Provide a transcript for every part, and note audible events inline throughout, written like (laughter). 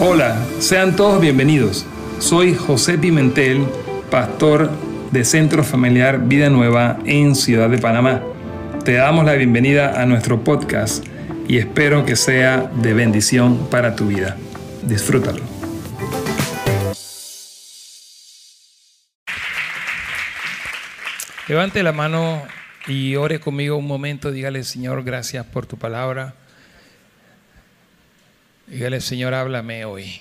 Hola, sean todos bienvenidos. Soy José Pimentel, pastor de Centro Familiar Vida Nueva en Ciudad de Panamá. Te damos la bienvenida a nuestro podcast y espero que sea de bendición para tu vida. Disfrútalo. Levante la mano y ore conmigo un momento. Dígale, Señor, gracias por tu palabra. Dígale, Señor, háblame hoy.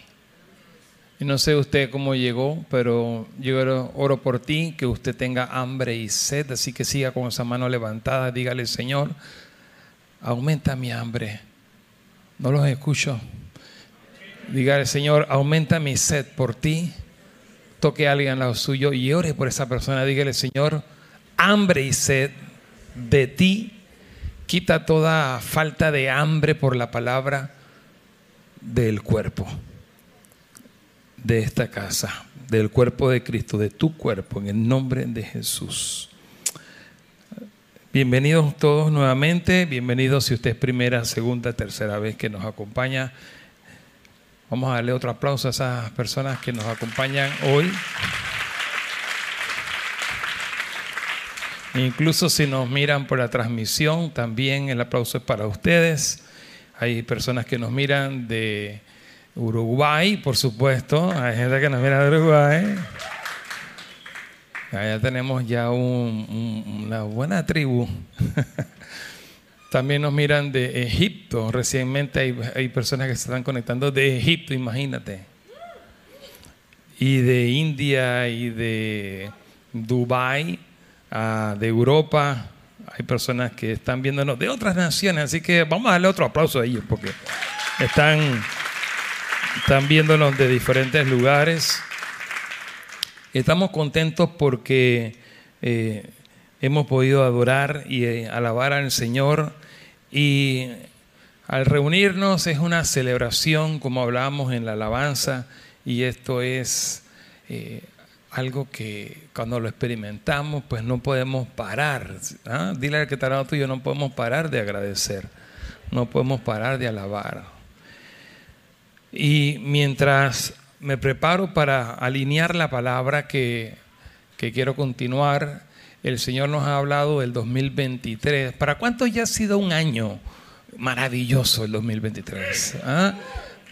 Y no sé usted cómo llegó, pero yo oro, por ti, que usted tenga hambre y sed, así que siga con esa mano levantada. Dígale, Señor, aumenta mi hambre. No los escucho. Dígale, Señor, aumenta mi sed por ti. Toque a alguien al lado suyo y ore por esa persona. Dígale, Señor, hambre y sed de ti. Quita toda falta de hambre por la palabra del cuerpo de esta casa, del cuerpo de Cristo, de tu cuerpo, en el nombre de Jesús. Bienvenidos todos nuevamente, bienvenidos si usted es primera, segunda, tercera vez que nos acompaña. Vamos a darle otro aplauso a esas personas que nos acompañan hoy. Incluso si nos miran por la transmisión, también el aplauso es para ustedes. Hay personas que nos miran de Uruguay, por supuesto. Hay gente que nos mira de Uruguay. Allá tenemos ya una buena tribu. (laughs) También nos miran de Egipto. Recientemente hay, personas que se están conectando de Egipto, imagínate. Y de India y de Dubai, ah, de Europa hay personas que están viéndonos de otras naciones, así que vamos a darle otro aplauso a ellos porque están, están viéndonos de diferentes lugares. Estamos contentos porque eh, hemos podido adorar y eh, alabar al Señor y al reunirnos es una celebración, como hablábamos en la alabanza, y esto es eh, algo que cuando lo experimentamos, pues no podemos parar. ¿ah? Dile al que está tuyo, no podemos parar de agradecer, no podemos parar de alabar. Y mientras me preparo para alinear la palabra que, que quiero continuar, el Señor nos ha hablado del 2023. ¿Para cuánto ya ha sido un año maravilloso el 2023? ¿Ah?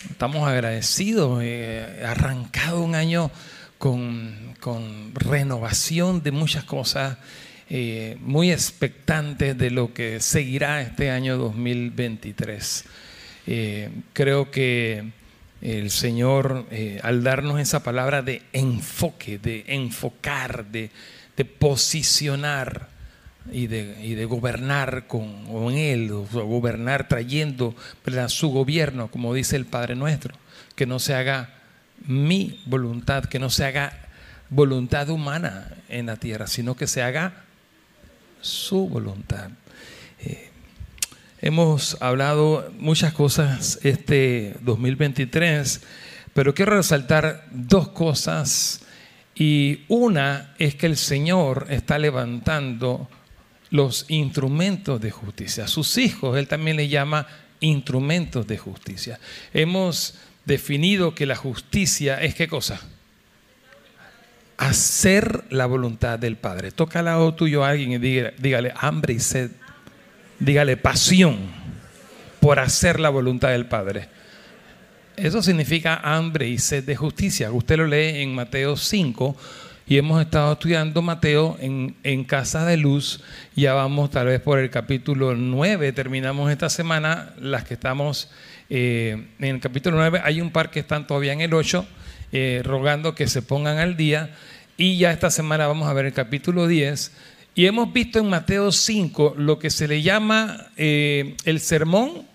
Estamos agradecidos, eh, arrancado un año con, renovación de muchas cosas, eh, muy expectantes de lo que seguirá este año 2023. Eh, creo que el Señor, eh, al darnos esa palabra de enfoque, de enfocar, de, posicionar y de, de, gobernar con, Él, o gobernar trayendo su gobierno, como dice el Padre nuestro, que no se haga mi voluntad, que no se haga voluntad humana en la tierra, sino que se haga su voluntad. Eh, hemos hablado muchas cosas este 2023, pero quiero resaltar dos cosas y una es que el Señor está levantando los instrumentos de justicia. Sus hijos, Él también le llama instrumentos de justicia. Hemos definido que la justicia es qué cosa? Hacer la voluntad del Padre. Toca al lado tuyo a alguien y dígale, hambre y sed. Dígale pasión por hacer la voluntad del Padre. Eso significa hambre y sed de justicia. Usted lo lee en Mateo 5 y hemos estado estudiando Mateo en, en, Casa de Luz. Ya vamos tal vez por el capítulo 9, terminamos esta semana, las que estamos eh, en el capítulo 9 hay un par que están todavía en el 8, eh, rogando que se pongan al día. Y ya esta semana vamos a ver el capítulo 10. Y hemos visto en Mateo 5 lo que se le llama eh, el sermón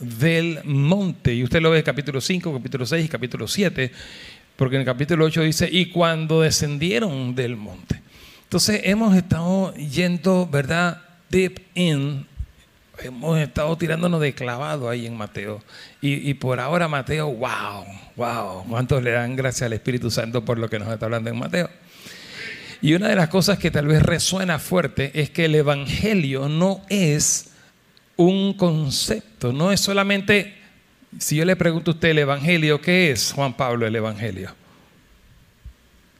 del monte. Y usted lo ve en capítulo 5, capítulo 6 y capítulo 7, porque en el capítulo 8 dice, y cuando descendieron del monte. Entonces hemos estado yendo, ¿verdad? Deep in hemos estado tirándonos de clavado ahí en Mateo. Y, por ahora Mateo, wow, wow, ¿cuántos le dan gracias al Espíritu Santo por lo que nos está hablando en Mateo? Y una de las cosas que tal vez resuena fuerte es que el Evangelio no es un concepto, no es solamente Si yo le pregunto a usted el Evangelio, ¿qué es Juan Pablo el Evangelio?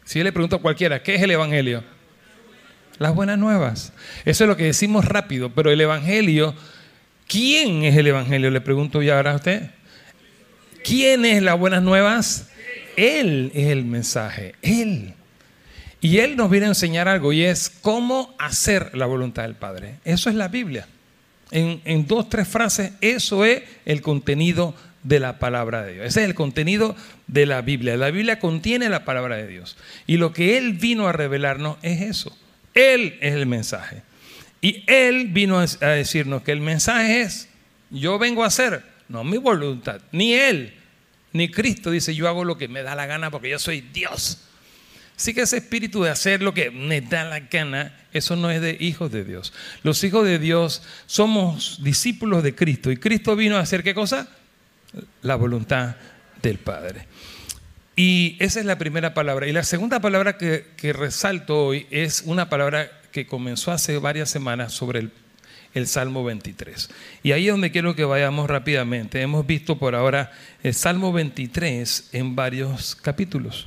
Si yo le pregunto a cualquiera, ¿qué es el Evangelio? Las buenas nuevas. Eso es lo que decimos rápido, pero el Evangelio, ¿quién es el Evangelio? Le pregunto ya ahora a usted. ¿Quién es las buenas nuevas? Él es el mensaje, Él. Y Él nos viene a enseñar algo y es cómo hacer la voluntad del Padre. Eso es la Biblia. En, en dos, tres frases, eso es el contenido de la palabra de Dios. Ese es el contenido de la Biblia. La Biblia contiene la palabra de Dios. Y lo que Él vino a revelarnos es eso. Él es el mensaje. Y Él vino a decirnos que el mensaje es, yo vengo a hacer, no mi voluntad, ni Él, ni Cristo dice, yo hago lo que me da la gana porque yo soy Dios. Así que ese espíritu de hacer lo que me da la gana, eso no es de hijos de Dios. Los hijos de Dios somos discípulos de Cristo. ¿Y Cristo vino a hacer qué cosa? La voluntad del Padre. Y esa es la primera palabra. Y la segunda palabra que, resalto hoy es una palabra que comenzó hace varias semanas sobre el, Salmo 23. Y ahí es donde quiero que vayamos rápidamente. Hemos visto por ahora el Salmo 23 en varios capítulos,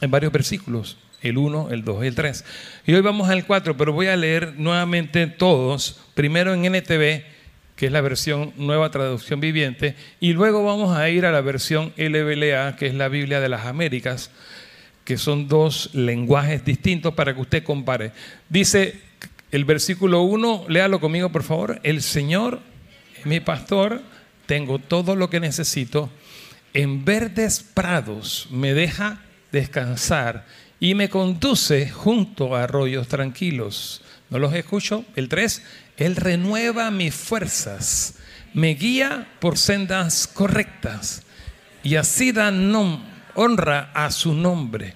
en varios versículos. El 1, el 2 y el 3. Y hoy vamos al 4, pero voy a leer nuevamente todos, primero en NTV que es la versión nueva traducción viviente, y luego vamos a ir a la versión LBLA, que es la Biblia de las Américas, que son dos lenguajes distintos para que usted compare. Dice el versículo 1, léalo conmigo por favor, el Señor es mi pastor, tengo todo lo que necesito, en verdes prados me deja descansar y me conduce junto a arroyos tranquilos. ¿No los escucho? El 3, Él renueva mis fuerzas, me guía por sendas correctas y así da honra a su nombre.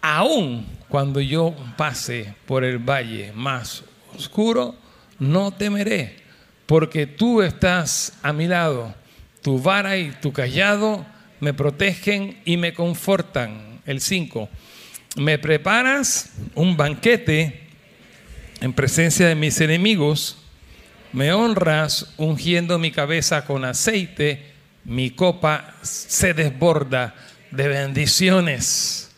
Aún cuando yo pase por el valle más oscuro, no temeré, porque tú estás a mi lado. Tu vara y tu callado me protegen y me confortan. El 5. Me preparas un banquete en presencia de mis enemigos, me honras ungiendo mi cabeza con aceite, mi copa se desborda de bendiciones.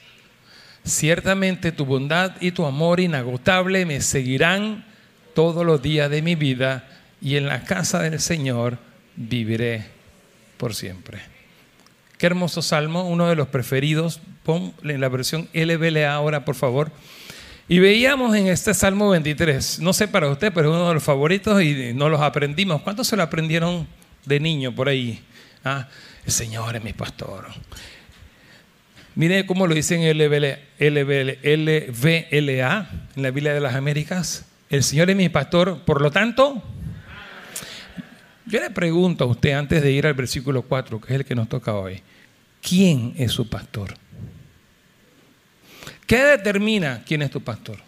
Ciertamente tu bondad y tu amor inagotable me seguirán todos los días de mi vida y en la casa del Señor viviré por siempre. Qué hermoso salmo, uno de los preferidos. Pon en la versión LBLA ahora, por favor. Y veíamos en este Salmo 23, no sé para usted, pero es uno de los favoritos y no los aprendimos. ¿Cuántos se lo aprendieron de niño por ahí? Ah, el Señor es mi pastor. Mire cómo lo dice en LBLA, en la Biblia de las Américas. El Señor es mi pastor, por lo tanto, yo le pregunto a usted antes de ir al versículo 4, que es el que nos toca hoy, ¿quién es su pastor? ¿Qué determina quién es tu pastor?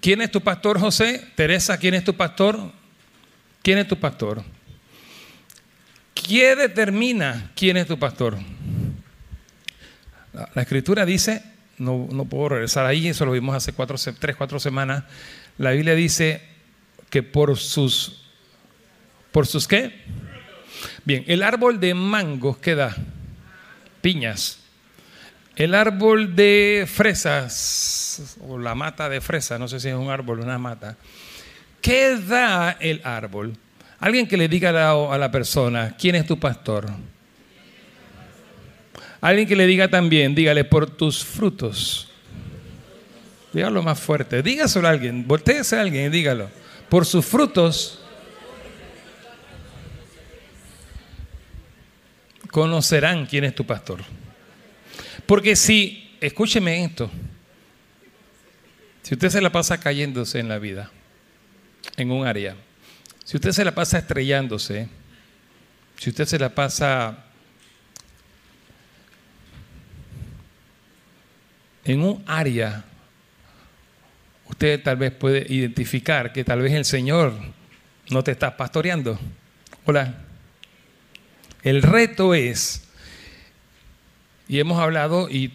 ¿Quién es tu pastor, José? Teresa, ¿quién es tu pastor? ¿Quién es tu pastor? ¿Qué determina quién es tu pastor? La, escritura dice, no, no, puedo regresar ahí, eso lo vimos hace tres, cuatro semanas. La Biblia dice que por sus, ¿por sus qué? Bien, el árbol de mangos que da piñas el árbol de fresas, o la mata de fresa, no sé si es un árbol o una mata. ¿Qué da el árbol? Alguien que le diga a la persona, ¿quién es tu pastor? Alguien que le diga también, dígale, por tus frutos. Dígalo más fuerte. Dígaselo a alguien, volteese a alguien y dígalo. Por sus frutos conocerán quién es tu pastor. Porque si, escúcheme esto, si usted se la pasa cayéndose en la vida, en un área, si usted se la pasa estrellándose, si usted se la pasa en un área, usted tal vez puede identificar que tal vez el Señor no te está pastoreando. Hola. El reto es y hemos hablado, y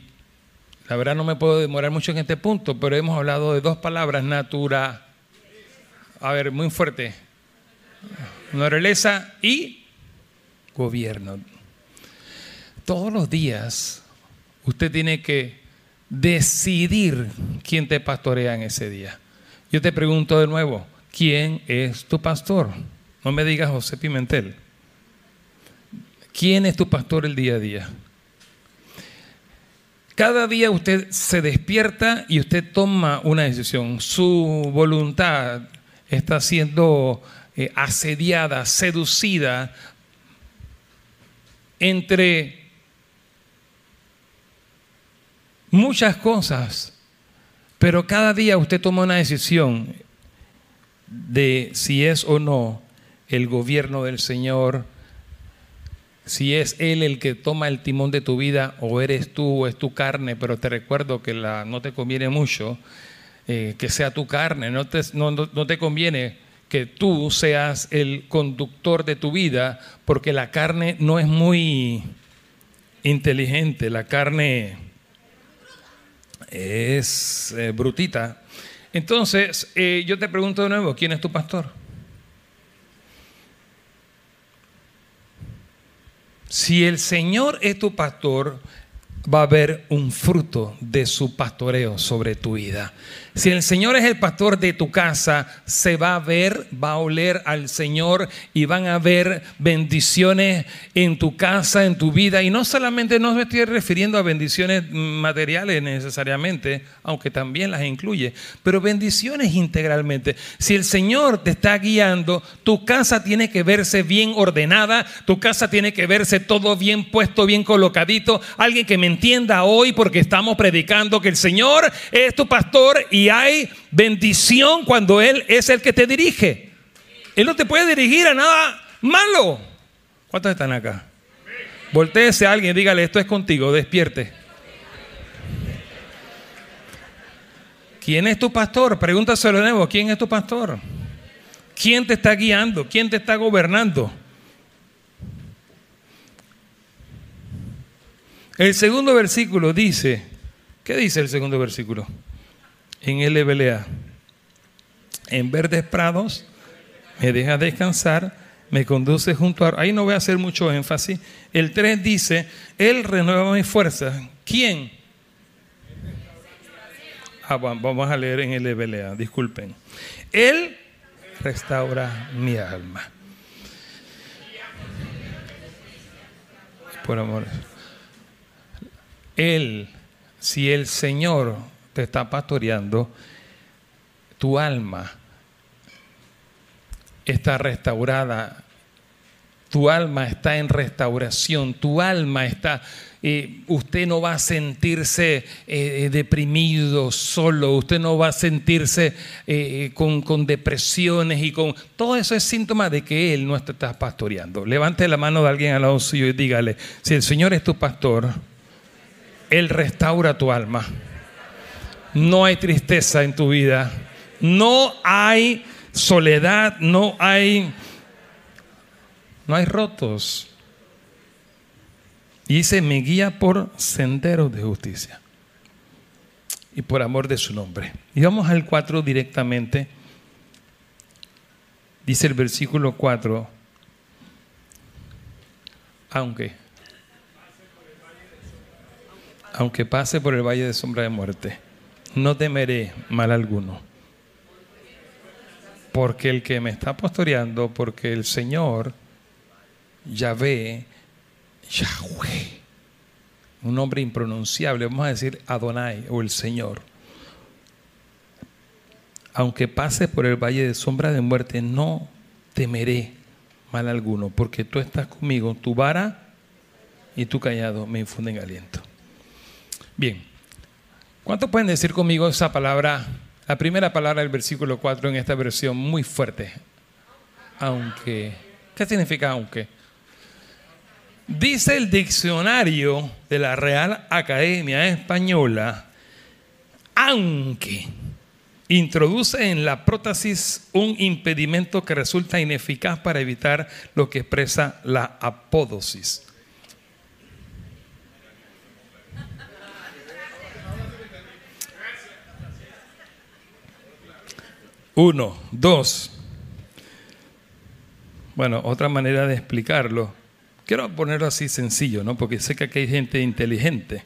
la verdad no me puedo demorar mucho en este punto, pero hemos hablado de dos palabras, natura, a ver, muy fuerte, naturaleza y gobierno. Todos los días usted tiene que decidir quién te pastorea en ese día. Yo te pregunto de nuevo, ¿quién es tu pastor? No me digas José Pimentel. ¿Quién es tu pastor el día a día? Cada día usted se despierta y usted toma una decisión. Su voluntad está siendo eh, asediada, seducida entre muchas cosas, pero cada día usted toma una decisión de si es o no el gobierno del Señor, si es Él el que toma el timón de tu vida o eres tú o es tu carne, pero te recuerdo que la, no te conviene mucho eh, que sea tu carne, no te, no, no te conviene que tú seas el conductor de tu vida, porque la carne no es muy inteligente, la carne es eh, brutita. Entonces, eh, yo te pregunto de nuevo, ¿quién es tu pastor? Si el Señor es tu pastor, va a haber un fruto de su pastoreo sobre tu vida. Si el Señor es el pastor de tu casa, se va a ver, va a oler al Señor y van a haber bendiciones en tu casa, en tu vida. Y no solamente no me estoy refiriendo a bendiciones materiales necesariamente, aunque también las incluye, pero bendiciones integralmente. Si el Señor te está guiando, tu casa tiene que verse bien ordenada, tu casa tiene que verse todo bien puesto, bien colocadito. Alguien que me entienda hoy porque estamos predicando que el Señor es tu pastor y hay bendición cuando Él es el que te dirige. Él no te puede dirigir a nada malo. ¿Cuántos están acá? Voltéese a alguien dígale, esto es contigo, despierte. ¿Quién es tu pastor? Pregúntaselo de nuevo, ¿quién es tu pastor? ¿Quién te está guiando? ¿Quién te está gobernando? El segundo versículo dice, ¿qué dice el segundo versículo? En LBLA. En verdes prados me deja descansar, me conduce junto a... Ahí no voy a hacer mucho énfasis. El 3 dice, Él renueva mi fuerza. ¿Quién? Ah, vamos a leer en el LBLA, disculpen. Él restaura mi alma. Por amor. Él, si el Señor te está pastoreando, tu alma está restaurada, tu alma está en restauración, tu alma está, eh, usted no va a sentirse eh, deprimido, solo, usted no va a sentirse eh, con, con, depresiones y con... Todo eso es síntoma de que Él no está pastoreando. Levante la mano de alguien al lado suyo y dígale, si el Señor es tu pastor, Él restaura tu alma no hay tristeza en tu vida, no hay soledad, no hay, no hay rotos. Y dice, me guía por senderos de justicia y por amor de su nombre. Y vamos al 4 directamente. Dice el versículo 4, aunque, aunque pase por el valle de sombra de muerte no temeré mal alguno. Porque el que me está pastoreando, porque el Señor, Yahvé, Yahweh, un nombre impronunciable, vamos a decir Adonai o el Señor. Aunque pase por el valle de sombra de muerte, no temeré mal alguno, porque tú estás conmigo, tu vara y tu callado me infunden aliento. Bien, ¿Cuántos pueden decir conmigo esa palabra, la primera palabra del versículo 4 en esta versión muy fuerte? Aunque. ¿Qué significa aunque? Dice el diccionario de la Real Academia Española, aunque introduce en la prótesis un impedimento que resulta ineficaz para evitar lo que expresa la apódosis. Uno, dos. Bueno, otra manera de explicarlo. Quiero ponerlo así sencillo, ¿no? Porque sé que aquí hay gente inteligente.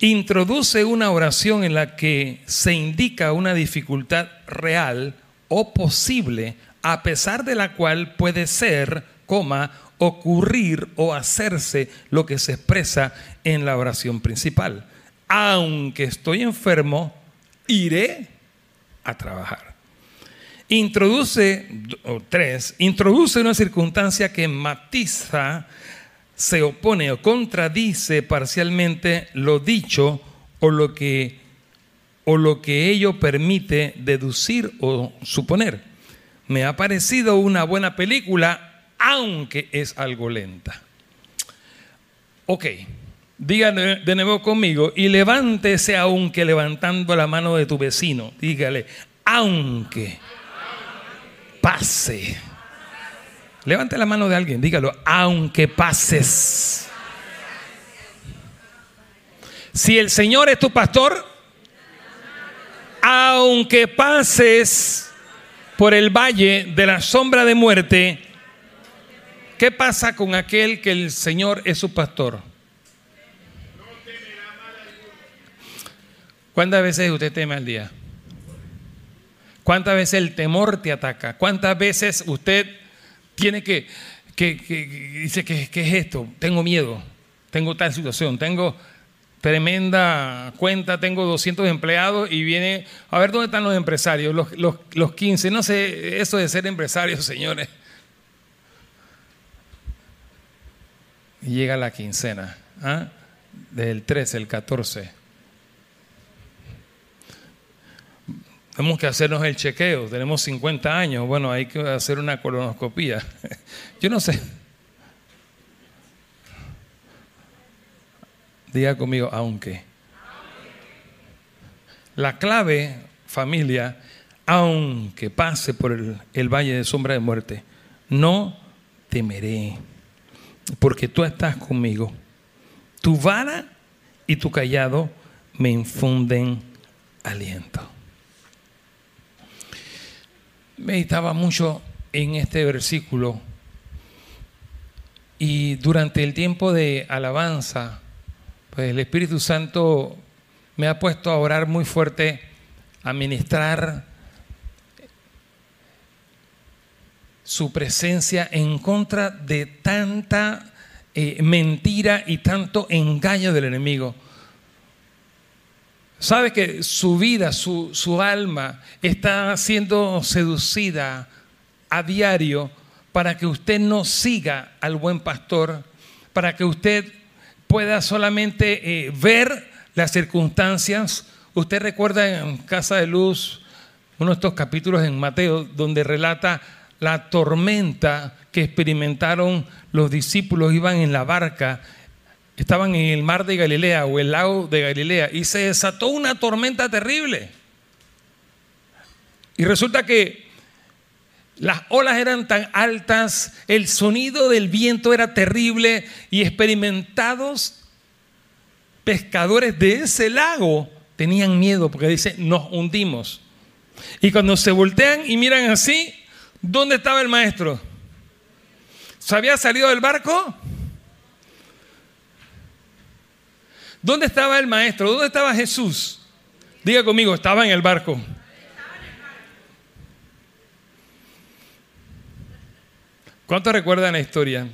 Introduce una oración en la que se indica una dificultad real o posible, a pesar de la cual puede ser, coma, ocurrir o hacerse lo que se expresa en la oración principal. Aunque estoy enfermo, iré a trabajar. Introduce, o tres, introduce una circunstancia que matiza, se opone o contradice parcialmente lo dicho o lo que, o lo que ello permite deducir o suponer. Me ha parecido una buena película aunque es algo lenta. Ok, dígale de nuevo conmigo y levántese aunque levantando la mano de tu vecino. Dígale, aunque pase. Levante la mano de alguien, dígalo, aunque pases. Si el Señor es tu pastor, aunque pases por el valle de la sombra de muerte, ¿Qué pasa con aquel que el Señor es su pastor? ¿Cuántas veces usted teme al día? ¿Cuántas veces el temor te ataca? ¿Cuántas veces usted tiene que, que, dice, ¿qué, ¿qué, es esto? Tengo miedo, tengo tal situación, tengo tremenda cuenta, tengo 200 empleados y viene, a ver dónde están los empresarios, los, los, los 15, no sé, eso de ser empresario, (laughs) señores. y llega la quincena, ¿ah? del 13, el 14. Tenemos que hacernos el chequeo, tenemos 50 años, bueno, hay que hacer una colonoscopía. (laughs) Yo no sé. Diga conmigo, aunque. La clave, familia, aunque pase por el, el valle de sombra de muerte, no temeré porque tú estás conmigo. Tu vara y tu callado me infunden aliento. Meditaba mucho en este versículo y durante el tiempo de alabanza, pues el Espíritu Santo me ha puesto a orar muy fuerte, a ministrar su presencia en contra de tanta eh, mentira y tanto engaño del enemigo. Sabe que su vida, su, su alma está siendo seducida a diario para que usted no siga al buen pastor, para que usted pueda solamente eh, ver las circunstancias. Usted recuerda en Casa de Luz, uno de estos capítulos en Mateo, donde relata la tormenta que experimentaron los discípulos, iban en la barca, estaban en el mar de Galilea o el lago de Galilea y se desató una tormenta terrible. Y resulta que las olas eran tan altas, el sonido del viento era terrible y experimentados pescadores de ese lago tenían miedo porque dice, nos hundimos. Y cuando se voltean y miran así, ¿Dónde estaba el maestro? ¿Se había salido del barco? ¿Dónde estaba el maestro? ¿Dónde estaba Jesús? Diga conmigo, estaba en el barco. ¿Cuántos recuerdan la historia?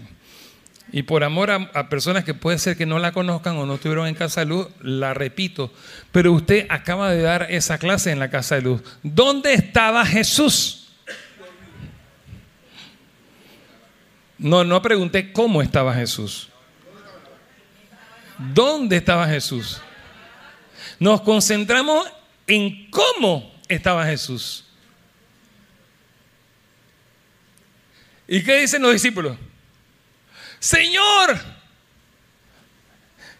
Y por amor a, personas que puede ser que no la conozcan o no estuvieron en Casa de Luz, la repito. Pero usted acaba de dar esa clase en la Casa de Luz. ¿Dónde estaba Jesús? No, no pregunté cómo estaba Jesús. ¿Dónde estaba Jesús? Nos concentramos en cómo estaba Jesús. ¿Y qué dicen los discípulos? Señor,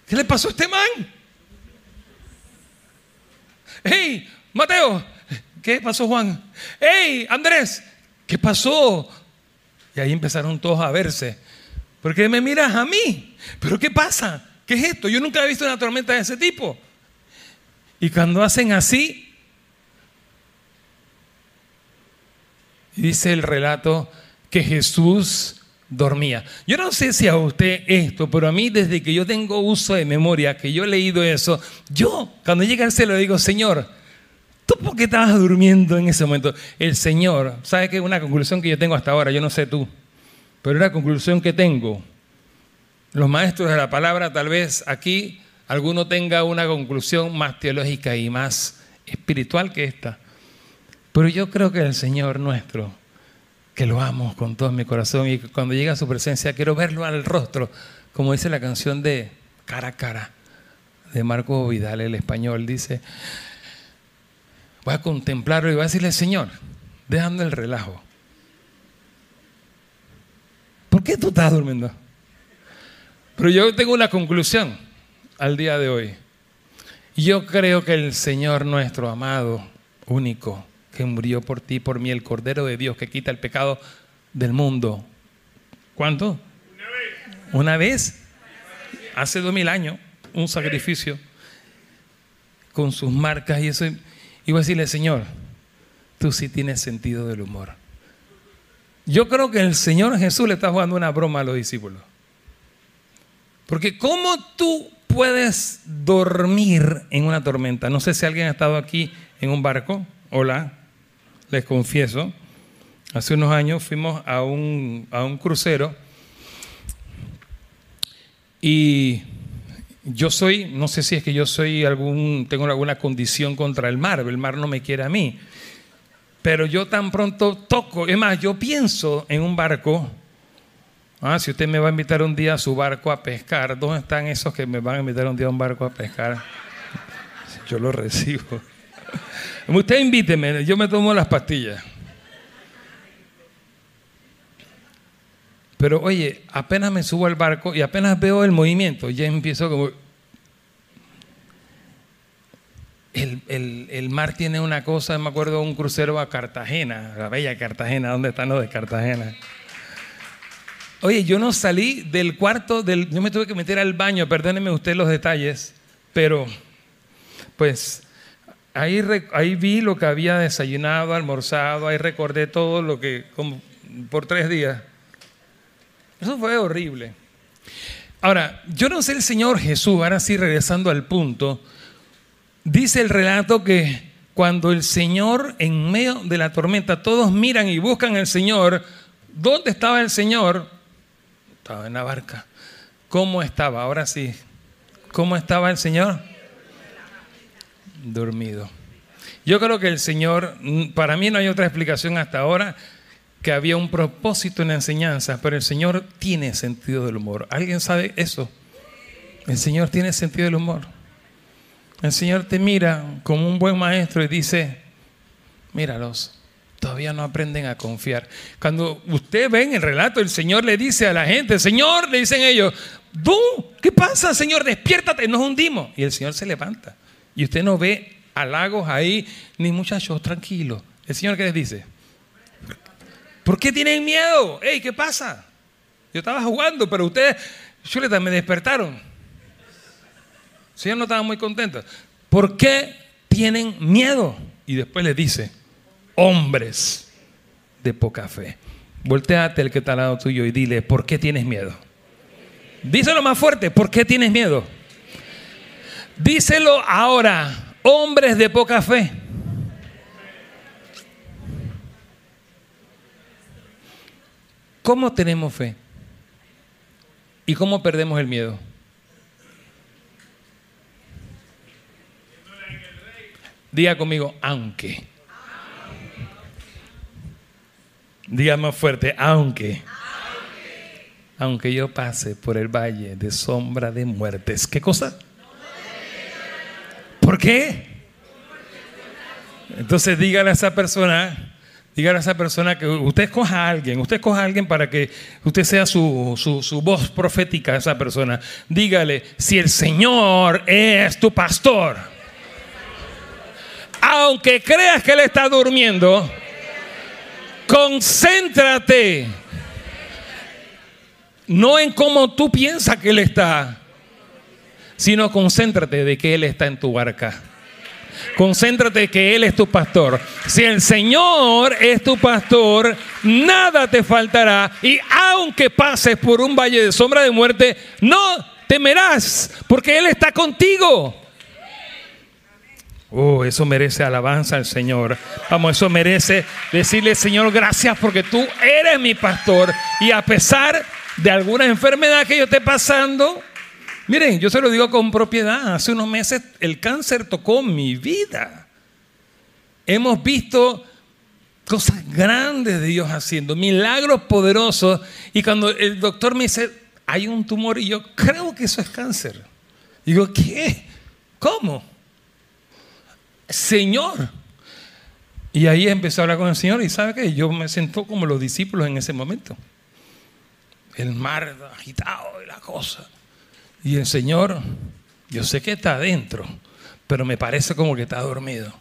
¿qué le pasó a este man? Hey, Mateo, ¿qué pasó Juan? Hey, Andrés, ¿qué pasó? Y ahí empezaron todos a verse. ¿Por qué me miras a mí? ¿Pero qué pasa? ¿Qué es esto? Yo nunca he visto una tormenta de ese tipo. Y cuando hacen así, dice el relato que Jesús dormía. Yo no sé si a usted esto, pero a mí desde que yo tengo uso de memoria, que yo he leído eso, yo cuando llega al cielo digo, Señor, ¿tú por qué estabas durmiendo en ese momento? El Señor, ¿sabe qué? Una conclusión que yo tengo hasta ahora, yo no sé tú, pero una conclusión que tengo. Los maestros de la palabra, tal vez aquí alguno tenga una conclusión más teológica y más espiritual que esta. Pero yo creo que el Señor nuestro, que lo amo con todo mi corazón y cuando llega a su presencia quiero verlo al rostro, como dice la canción de Cara a Cara de Marco Vidal, el español, dice, voy a contemplarlo y voy a decirle, Señor, dejando el relajo, ¿por qué tú estás durmiendo? Pero yo tengo una conclusión al día de hoy. Yo creo que el Señor nuestro amado, único, que murió por ti, por mí, el Cordero de Dios que quita el pecado del mundo. ¿Cuánto? Una vez. Una vez. Hace dos mil años, un sacrificio con sus marcas y eso. Voy a decirle, Señor, tú sí tienes sentido del humor. Yo creo que el Señor Jesús le está jugando una broma a los discípulos. Porque ¿cómo tú puedes dormir en una tormenta? No sé si alguien ha estado aquí en un barco. Hola les confieso, hace unos años fuimos a un, a un crucero y yo soy, no sé si es que yo soy algún, tengo alguna condición contra el mar, el mar no me quiere a mí, pero yo tan pronto toco, es más, yo pienso en un barco, ah, si usted me va a invitar un día a su barco a pescar, ¿dónde están esos que me van a invitar un día a un barco a pescar? Yo lo recibo. Usted invíteme, yo me tomo las pastillas. Pero oye, apenas me subo al barco y apenas veo el movimiento, ya empiezo como... El, mar tiene una cosa, me acuerdo un crucero a Cartagena, la bella Cartagena, ¿dónde están los de Cartagena? Oye, yo no salí del cuarto, del, yo me tuve que meter al baño, perdóneme usted los detalles, pero pues Ahí, ahí vi lo que había desayunado, almorzado, ahí recordé todo lo que, como por tres días. Eso fue horrible. Ahora, yo no sé el Señor Jesús, ahora sí regresando al punto, dice el relato que cuando el Señor en medio de la tormenta, todos miran y buscan al Señor, ¿dónde estaba el Señor? Estaba en la barca. ¿Cómo estaba? Ahora sí. ¿Cómo estaba el Señor? dormido. Yo creo que el Señor, mm, para mí no hay otra explicación hasta ahora, que había un propósito en la enseñanza, pero el Señor tiene sentido del humor. ¿Alguien sabe eso? El Señor tiene sentido del humor. El Señor te mira como un buen maestro y dice, míralos, todavía no aprenden a confiar. Cuando usted ve en el relato, el Señor le dice a la gente, Señor, le dicen ellos, ¿tú? ¿Qué pasa, Señor? Despiértate, nos hundimos. Y el Señor se levanta. Y usted no ve halagos ahí, ni muchachos, tranquilos. ¿El Señor qué les dice? ¿Por qué tienen miedo? Ey, ¿qué pasa? Yo estaba jugando, pero ustedes, chuleta, me despertaron. El Señor no estaba muy contento. ¿Por qué tienen miedo? Y después les dice, hombres de poca fe. Volteate el que está al lado tuyo y dile, ¿por qué tienes miedo? Díselo más fuerte, ¿por qué tienes miedo? Díselo ahora, hombres de poca fe. ¿Cómo tenemos fe? ¿Y cómo perdemos el miedo? Diga conmigo, aunque. Diga más fuerte, aunque. Aunque yo pase por el valle de sombra de muertes. ¿Qué cosa? ¿Por qué? Entonces dígale a esa persona, dígale a esa persona que usted escoja a alguien, usted escoja a alguien para que usted sea su, su voz profética a esa persona. Dígale, si el Señor es tu pastor, aunque creas que Él está durmiendo, concéntrate no en cómo tú piensas que Él está, sino concéntrate de que Él está en tu barca. Concéntrate que Él es tu pastor. Si el Señor es tu pastor, nada te faltará. Y aunque pases por un valle de sombra de muerte, no temerás, porque Él está contigo. Oh, eso merece alabanza al Señor. Vamos, eso merece decirle, Señor, gracias porque tú eres mi pastor. Y a pesar de alguna enfermedad que yo esté pasando, miren, yo se lo digo con propiedad. Hace unos meses el cáncer tocó mi vida. Hemos visto cosas grandes de Dios haciendo, milagros poderosos. Y cuando el doctor me dice, hay un tumor, y yo creo que eso es cáncer. Digo, ¿qué? ¿Cómo? Señor. Y ahí empecé a hablar con el Señor y sabe que yo me sentó como los discípulos en ese momento. El mar agitado y la cosa. Y el Señor, yo sé que está adentro, pero me parece como que está dormido.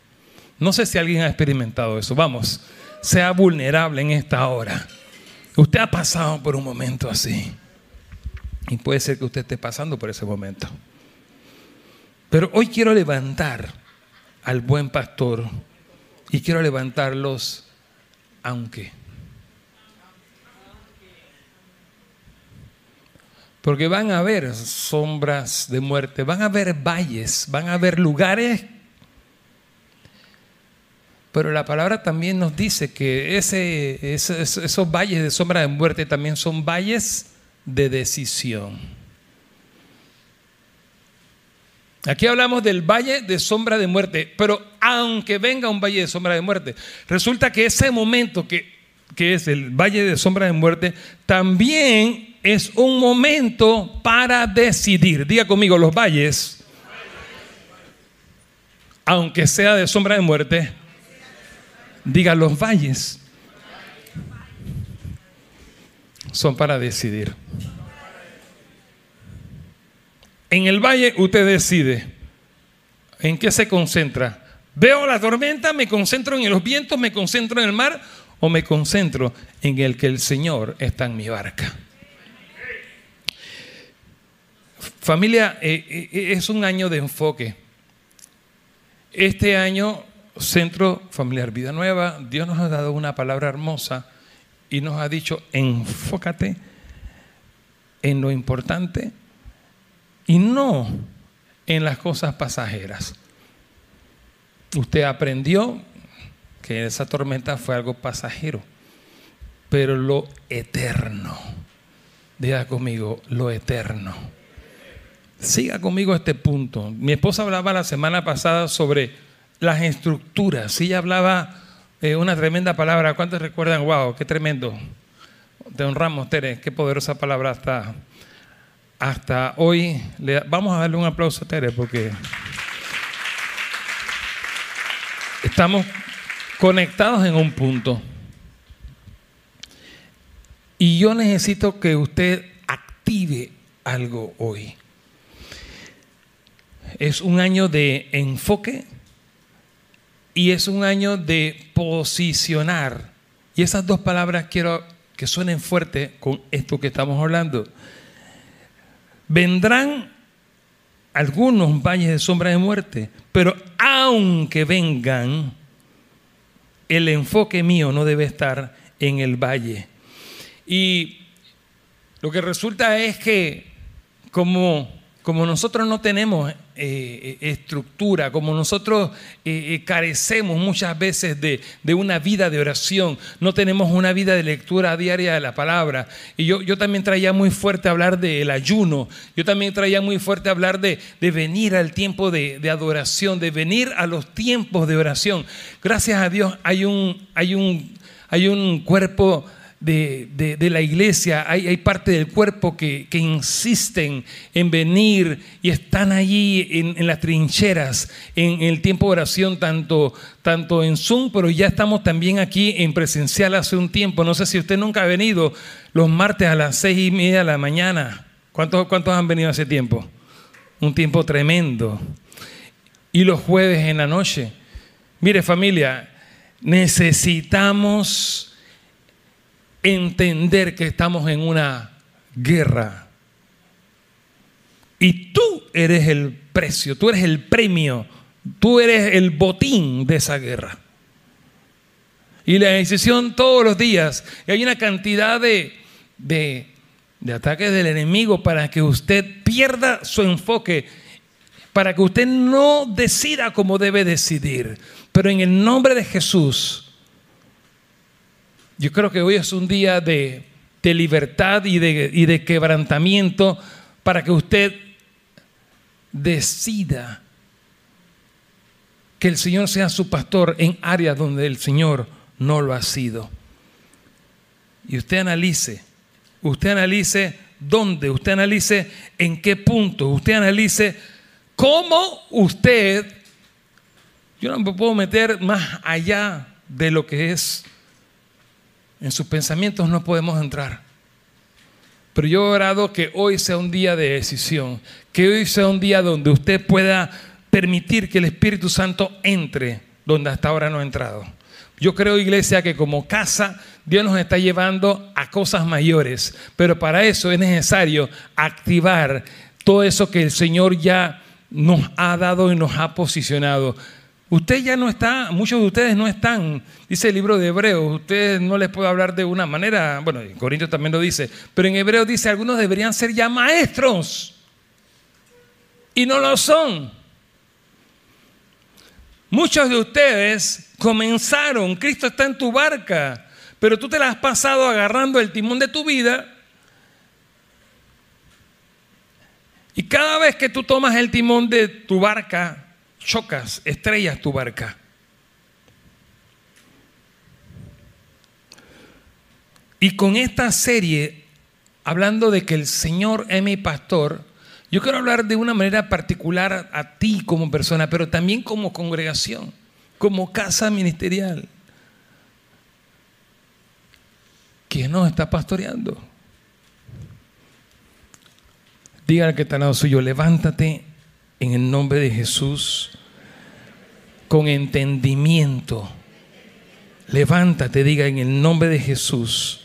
No sé si alguien ha experimentado eso. Vamos, sea vulnerable en esta hora. Usted ha pasado por un momento así. Y puede ser que usted esté pasando por ese momento. Pero hoy quiero levantar al buen pastor y quiero levantarlos aunque. Porque van a haber sombras de muerte, van a haber valles, van a haber lugares. Pero la palabra también nos dice que ese, esos valles de sombra de muerte también son valles de decisión. Aquí hablamos del valle de sombra de muerte, pero aunque venga un valle de sombra de muerte, resulta que ese momento que, que es el valle de sombra de muerte, también es un momento para decidir. Diga conmigo, los valles, aunque sea de sombra de muerte, diga los valles son para decidir. En el valle usted decide en qué se concentra. Veo la tormenta, me concentro en los vientos, me concentro en el mar o me concentro en el que el Señor está en mi barca. Familia, eh, eh, es un año de enfoque. Este año, Centro Familiar Vida Nueva, Dios nos ha dado una palabra hermosa y nos ha dicho, enfócate en lo importante y no en las cosas pasajeras. Usted aprendió que esa tormenta fue algo pasajero, pero lo eterno, diga conmigo, lo eterno. Siga conmigo este punto. Mi esposa hablaba la semana pasada sobre las estructuras. Ella hablaba eh, una tremenda palabra. ¿Cuántos recuerdan? ¡Wow! ¡Qué tremendo! Te honramos, Tere. Qué poderosa palabra está hasta hoy, le, vamos a darle un aplauso a Tere porque estamos conectados en un punto. Y yo necesito que usted active algo hoy. Es un año de enfoque y es un año de posicionar. Y esas dos palabras quiero que suenen fuerte con esto que estamos hablando. Vendrán algunos valles de sombra de muerte, pero aunque vengan, el enfoque mío no debe estar en el valle. Y lo que resulta es que como como nosotros no tenemos eh, eh, estructura, como nosotros eh, carecemos muchas veces de, una vida de oración, no tenemos una vida de lectura diaria de la palabra. Y yo, yo también traía muy fuerte hablar del ayuno, yo también traía muy fuerte hablar de, venir al tiempo de, de, adoración, de venir a los tiempos de oración. Gracias a Dios hay un, hay un, hay un cuerpo de, la iglesia, hay, parte del cuerpo que, insisten en venir y están allí en, las trincheras, en, el tiempo de oración, tanto, tanto en Zoom, pero ya estamos también aquí en presencial hace un tiempo. No sé si usted nunca ha venido los martes a las seis y media de la mañana. ¿Cuántos, cuántos han venido hace tiempo? Un tiempo tremendo. Y los jueves en la noche. Mire familia, necesitamos entender que estamos en una guerra. Y tú eres el precio, tú eres el premio Tú eres el botín de esa guerra. Y la decisión todos los días. Y hay una cantidad de, de, de ataques del enemigo para que usted pierda su enfoque, para que usted no decida como debe decidir. Pero en el nombre de Jesús, yo creo que hoy es un día de, libertad y de quebrantamiento para que usted decida que el Señor sea su pastor en áreas donde el Señor no lo ha sido. Y usted analice, usted analice dónde, usted analice en qué punto, usted analice cómo usted, yo no me puedo meter más allá de lo que es, en sus pensamientos no podemos entrar. Pero yo he orado que hoy sea un día de decisión, que hoy sea un día donde usted pueda permitir que el Espíritu Santo entre donde hasta ahora no ha entrado. Yo creo, iglesia, que como casa Dios nos está llevando a cosas mayores, pero para eso es necesario activar todo eso que el Señor ya nos ha dado y nos ha posicionado. Usted ya no está, muchos de ustedes no están, dice el libro de Hebreos, ustedes no les puedo hablar de una manera, bueno, en Corintios también lo dice, pero en Hebreos dice, algunos deberían ser ya maestros y no lo son. Muchos de ustedes comenzaron, Cristo está en tu barca, pero tú te la has pasado agarrando el timón de tu vida. Y cada vez que tú tomas el timón de tu barca, chocas, estrellas tu barca. Y con esta serie, hablando de que el Señor es mi pastor, yo quiero hablar de una manera particular a ti como persona, pero también como congregación, como casa ministerial. ¿Quién nos está pastoreando? Diga al que está al lado suyo, levántate en el nombre de Jesús con entendimiento. Levántate, diga en el nombre de Jesús.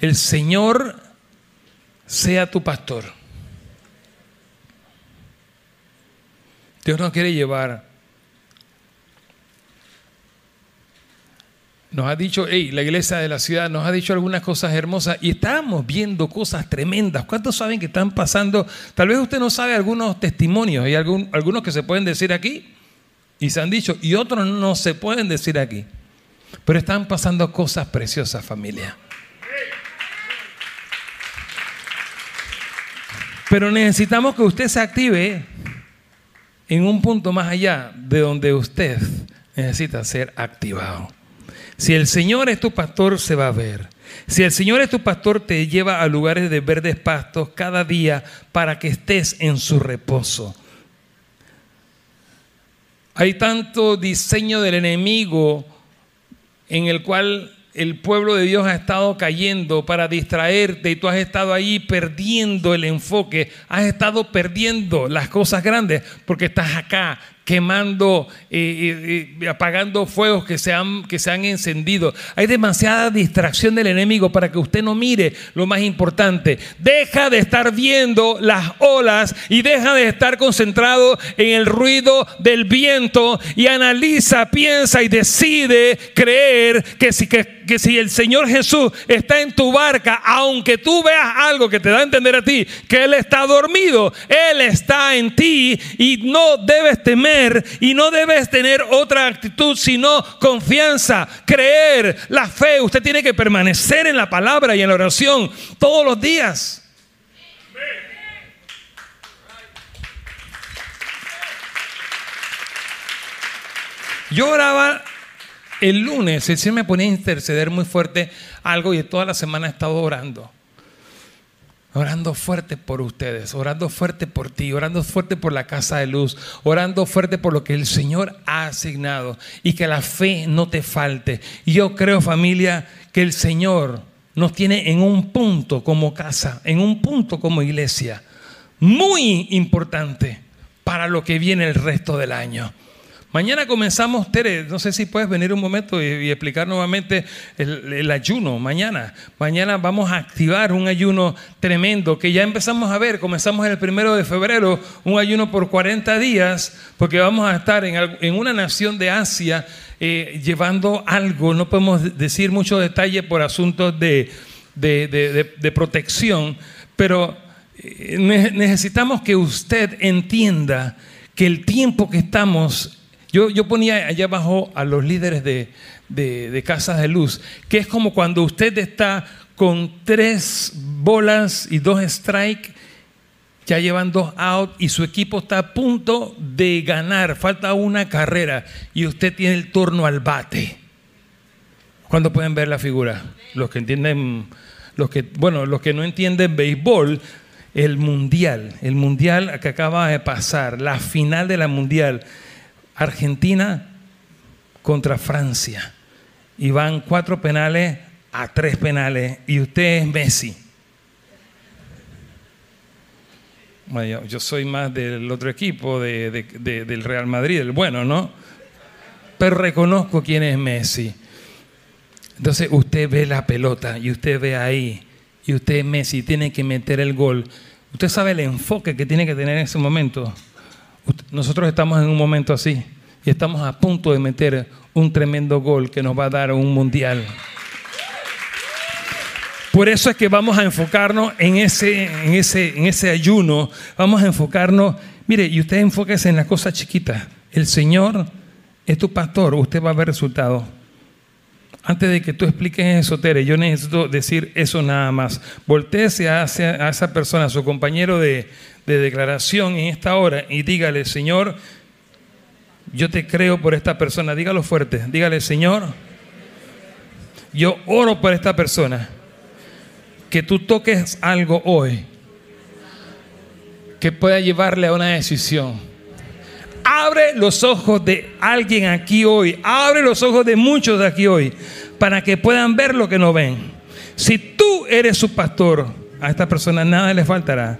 El Señor sea tu pastor. Dios nos quiere llevar. Nos ha dicho, hey, la iglesia de la ciudad nos ha dicho algunas cosas hermosas y estamos viendo cosas tremendas. ¿Cuántos saben que están pasando? Tal vez usted no sabe algunos testimonios, hay algunos que se pueden decir aquí y se han dicho y otros no se pueden decir aquí. Pero están pasando cosas preciosas, familia. Pero necesitamos que usted se active en un punto más allá de donde usted necesita ser activado. Si el Señor es tu pastor, se va a ver. Si el Señor es tu pastor, te lleva a lugares de verdes pastos cada día para que estés en su reposo. Hay tanto diseño del enemigo en el cual el pueblo de Dios ha estado cayendo para distraerte y tú has estado ahí perdiendo el enfoque, has estado perdiendo las cosas grandes porque estás acá quemando, y apagando fuegos que se, han, que se han encendido. Hay demasiada distracción del enemigo para que usted no mire lo más importante. Deja de estar viendo las olas y deja de estar concentrado en el ruido del viento y analiza, piensa y decide creer que si, que, que si el Señor Jesús está en tu barca, aunque tú veas algo que te da a entender a ti que Él está dormido, Él está en ti y no debes temer y no debes tener otra actitud sino confianza, creer, la fe. Usted tiene que permanecer en la palabra y en la oración todos los días. Yo oraba el lunes, el Señor me ponía a interceder muy fuerte algo y toda la semana he estado orando orando fuerte por ustedes, orando fuerte por ti, orando fuerte por la casa de luz, orando fuerte por lo que el Señor ha asignado y que la fe no te falte. Yo creo familia que el Señor nos tiene en un punto como casa, en un punto como iglesia, muy importante para lo que viene el resto del año. Mañana comenzamos, Tere, no sé si puedes venir un momento y, explicar nuevamente el, ayuno. Mañana, mañana vamos a activar un ayuno tremendo que ya empezamos a ver. Comenzamos el primero de febrero, un ayuno por 40 días, porque vamos a estar en, una nación de Asia eh, llevando algo. No podemos decir mucho detalle por asuntos de, de protección, pero eh, necesitamos que usted entienda que el tiempo que estamos yo, ponía allá abajo a los líderes de, casas de luz, que es como cuando usted está con tres bolas y dos strikes, ya llevan dos out y su equipo está a punto de ganar, falta una carrera y usted tiene el turno al bate. ¿Cuándo pueden ver la figura? Los que entienden, los que, bueno, los que no entienden béisbol, el mundial, el mundial que acaba de pasar, la final de la mundial Argentina contra Francia. Y van cuatro penales a tres penales. Y usted es Messi. Bueno, yo soy más del otro equipo, del Real Madrid, el bueno, ¿no? Pero reconozco quién es Messi. Entonces usted ve la pelota y usted ve ahí y usted es Messi, tiene que meter el gol. Usted sabe el enfoque que tiene que tener en ese momento. Nosotros estamos en un momento así y estamos a punto de meter un tremendo gol que nos va a dar un mundial. Por eso es que vamos a enfocarnos en ese, en ese, en ese ayuno. Vamos a enfocarnos. Mire, y usted enfóquese en las cosas chiquitas. El Señor es tu pastor, usted va a ver resultados. Antes de que tú expliques eso, Tere, yo necesito decir eso nada más. Voltéese hacia a esa persona, a su compañero de, de declaración en esta hora y dígale, Señor, yo te creo por esta persona. Dígalo fuerte. Dígale, Señor, yo oro por esta persona. Que tú toques algo hoy que pueda llevarle a una decisión. Abre los ojos de alguien aquí hoy. Abre los ojos de muchos de aquí hoy para que puedan ver lo que no ven. Si tú eres su pastor, a esta persona nada le faltará.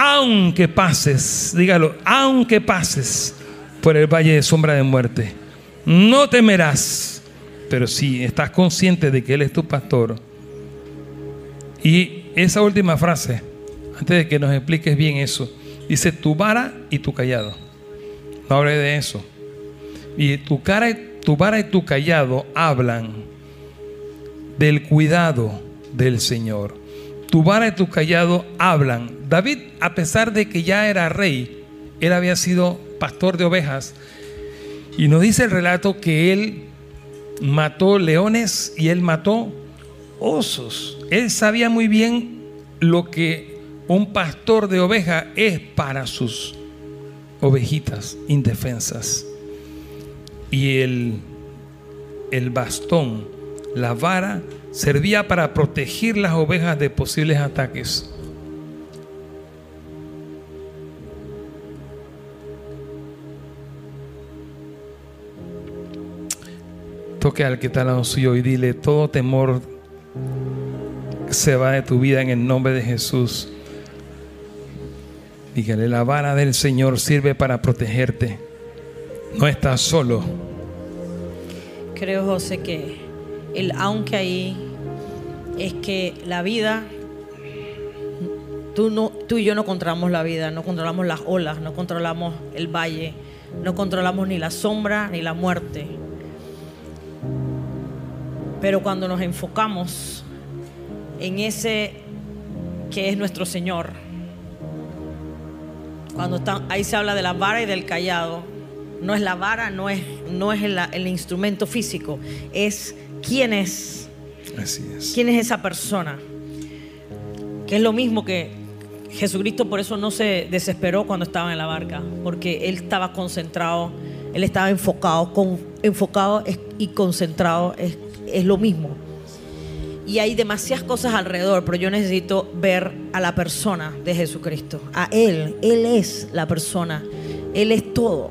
Aunque pases, dígalo, aunque pases por el valle de sombra de muerte. No temerás, pero si estás consciente de que Él es tu pastor. Y esa última frase, antes de que nos expliques bien eso, dice tu vara y tu callado. No hable de eso. Y tu, cara, tu vara y tu callado hablan del cuidado del Señor. Tu vara y tu callado hablan. David, a pesar de que ya era rey, él había sido pastor de ovejas. Y nos dice el relato que él mató leones y él mató osos. Él sabía muy bien lo que un pastor de oveja es para sus ovejitas indefensas. Y el, el bastón, la vara, servía para proteger las ovejas de posibles ataques. Toque al que está al lado suyo y dile, todo temor se va de tu vida en el nombre de Jesús. Dígale, la vara del Señor sirve para protegerte. No estás solo. Creo, José, que el aunque ahí es que la vida, tú, no, tú y yo no controlamos la vida, no controlamos las olas, no controlamos el valle, no controlamos ni la sombra ni la muerte. Pero cuando nos enfocamos en ese que es nuestro Señor, cuando ahí se habla de la vara y del callado, no es la vara, no es, no es el, instrumento físico, es quién es. ¿Quién es esa persona? Que es lo mismo que Jesucristo por eso no se desesperó cuando estaba en la barca, porque él estaba concentrado, él estaba enfocado, con, enfocado y concentrado es lo mismo. Y hay demasiadas cosas alrededor, pero yo necesito ver a la persona de Jesucristo, a Él. Él es la persona, Él es todo.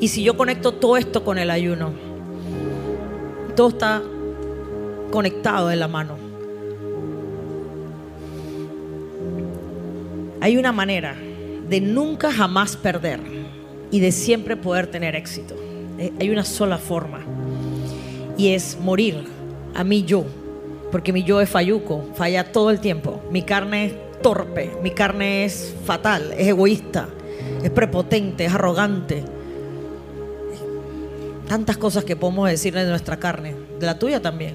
Y si yo conecto todo esto con el ayuno, todo está conectado en la mano. Hay una manera de nunca jamás perder y de siempre poder tener éxito. Eh, hay una sola forma y es morir a mí yo, porque mi yo es falluco, falla todo el tiempo. Mi carne es torpe, mi carne es fatal, es egoísta, es prepotente, es arrogante. Tantas cosas que podemos decir de nuestra carne, de la tuya también.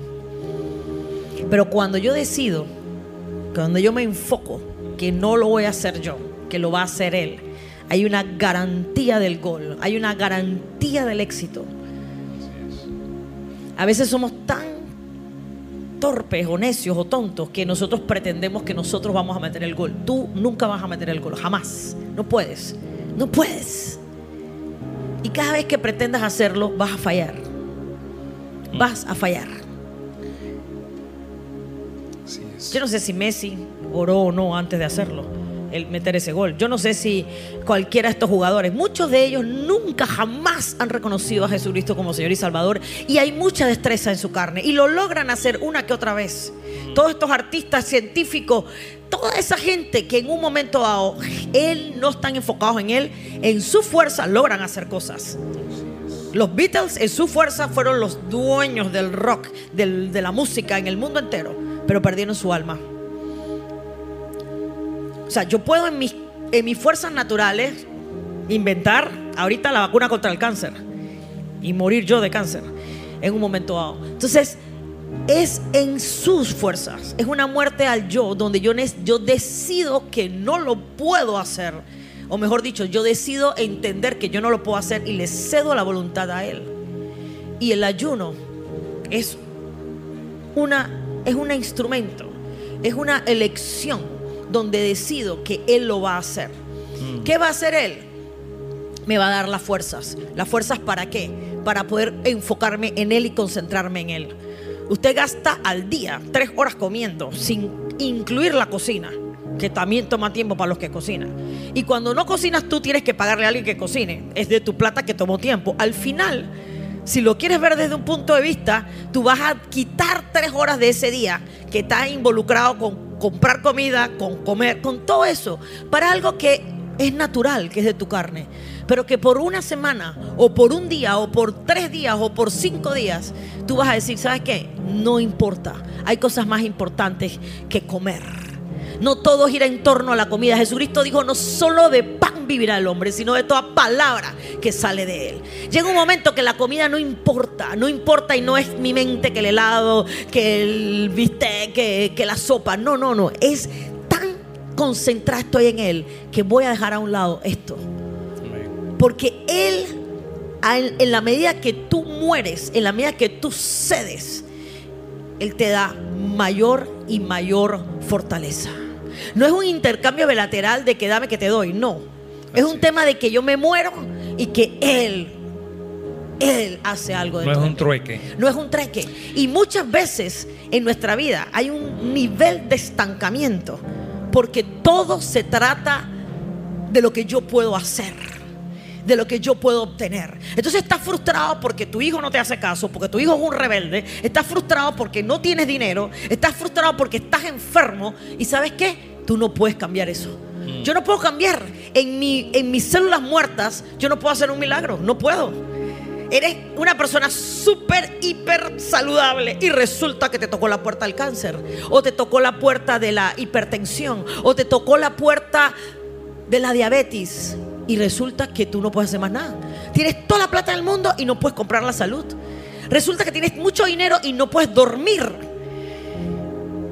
Pero cuando yo decido, cuando yo me enfoco que no lo voy a hacer yo, que lo va a hacer Él, hay una garantía del gol, hay una garantía del éxito. A veces somos tan torpes o necios o tontos que nosotros pretendemos que nosotros vamos a meter el gol. Tú nunca vas a meter el gol, jamás. No puedes, no puedes. Y cada vez que pretendas hacerlo, vas a fallar. Vas a fallar. Yo no sé si Messi oró o no antes de hacerlo el meter ese gol. Yo no sé si cualquiera de estos jugadores, muchos de ellos nunca jamás han reconocido a Jesucristo como Señor y Salvador y hay mucha destreza en su carne y lo logran hacer una que otra vez. Todos estos artistas científicos, toda esa gente que en un momento dado él no están enfocados en él, en su fuerza logran hacer cosas. Los Beatles en su fuerza fueron los dueños del rock, de la música en el mundo entero, pero perdieron su alma. O sea, yo puedo en mis, en mis fuerzas naturales inventar ahorita la vacuna contra el cáncer y morir yo de cáncer en un momento dado. Entonces, es en sus fuerzas, es una muerte al yo, donde yo, yo decido que no lo puedo hacer. O mejor dicho, yo decido entender que yo no lo puedo hacer y le cedo la voluntad a Él. Y el ayuno es una, es un instrumento, es una elección donde decido que Él lo va a hacer. Mm. ¿Qué va a hacer Él? Me va a dar las fuerzas. ¿Las fuerzas para qué? Para poder enfocarme en Él y concentrarme en Él. Usted gasta al día tres horas comiendo, sin incluir la cocina, que también toma tiempo para los que cocinan. Y cuando no cocinas tú tienes que pagarle a alguien que cocine. Es de tu plata que tomó tiempo. Al final, si lo quieres ver desde un punto de vista, tú vas a quitar tres horas de ese día que estás involucrado con comprar comida, con comer, con todo eso, para algo que es natural, que es de tu carne. Pero que por una semana, o por un día, o por tres días, o por cinco días, tú vas a decir, ¿sabes qué? No importa. Hay cosas más importantes que comer. No todo gira en torno a la comida. Jesucristo dijo, no solo de pan vivirá el hombre, sino de toda palabra que sale de él. Llega un momento que la comida no importa, no importa y no es mi mente que el helado, que el bistec, que, que la sopa. No, no, no. Es tan concentrado estoy en él que voy a dejar a un lado esto. Porque él, en la medida que tú mueres, en la medida que tú cedes, él te da mayor y mayor fortaleza. No es un intercambio bilateral de que dame que te doy, no. Es un tema de que yo me muero y que Él, Él hace algo de No es un trueque. No es un trueque. Y muchas veces en nuestra vida hay un nivel de estancamiento porque todo se trata de lo que yo puedo hacer de lo que yo puedo obtener. Entonces estás frustrado porque tu hijo no te hace caso, porque tu hijo es un rebelde, estás frustrado porque no tienes dinero, estás frustrado porque estás enfermo y sabes qué? Tú no puedes cambiar eso. Mm. Yo no puedo cambiar. En, mi, en mis células muertas, yo no puedo hacer un milagro. No puedo. Eres una persona súper, hiper saludable y resulta que te tocó la puerta del cáncer, o te tocó la puerta de la hipertensión, o te tocó la puerta de la diabetes y resulta que tú no puedes hacer más nada. Tienes toda la plata del mundo y no puedes comprar la salud. Resulta que tienes mucho dinero y no puedes dormir.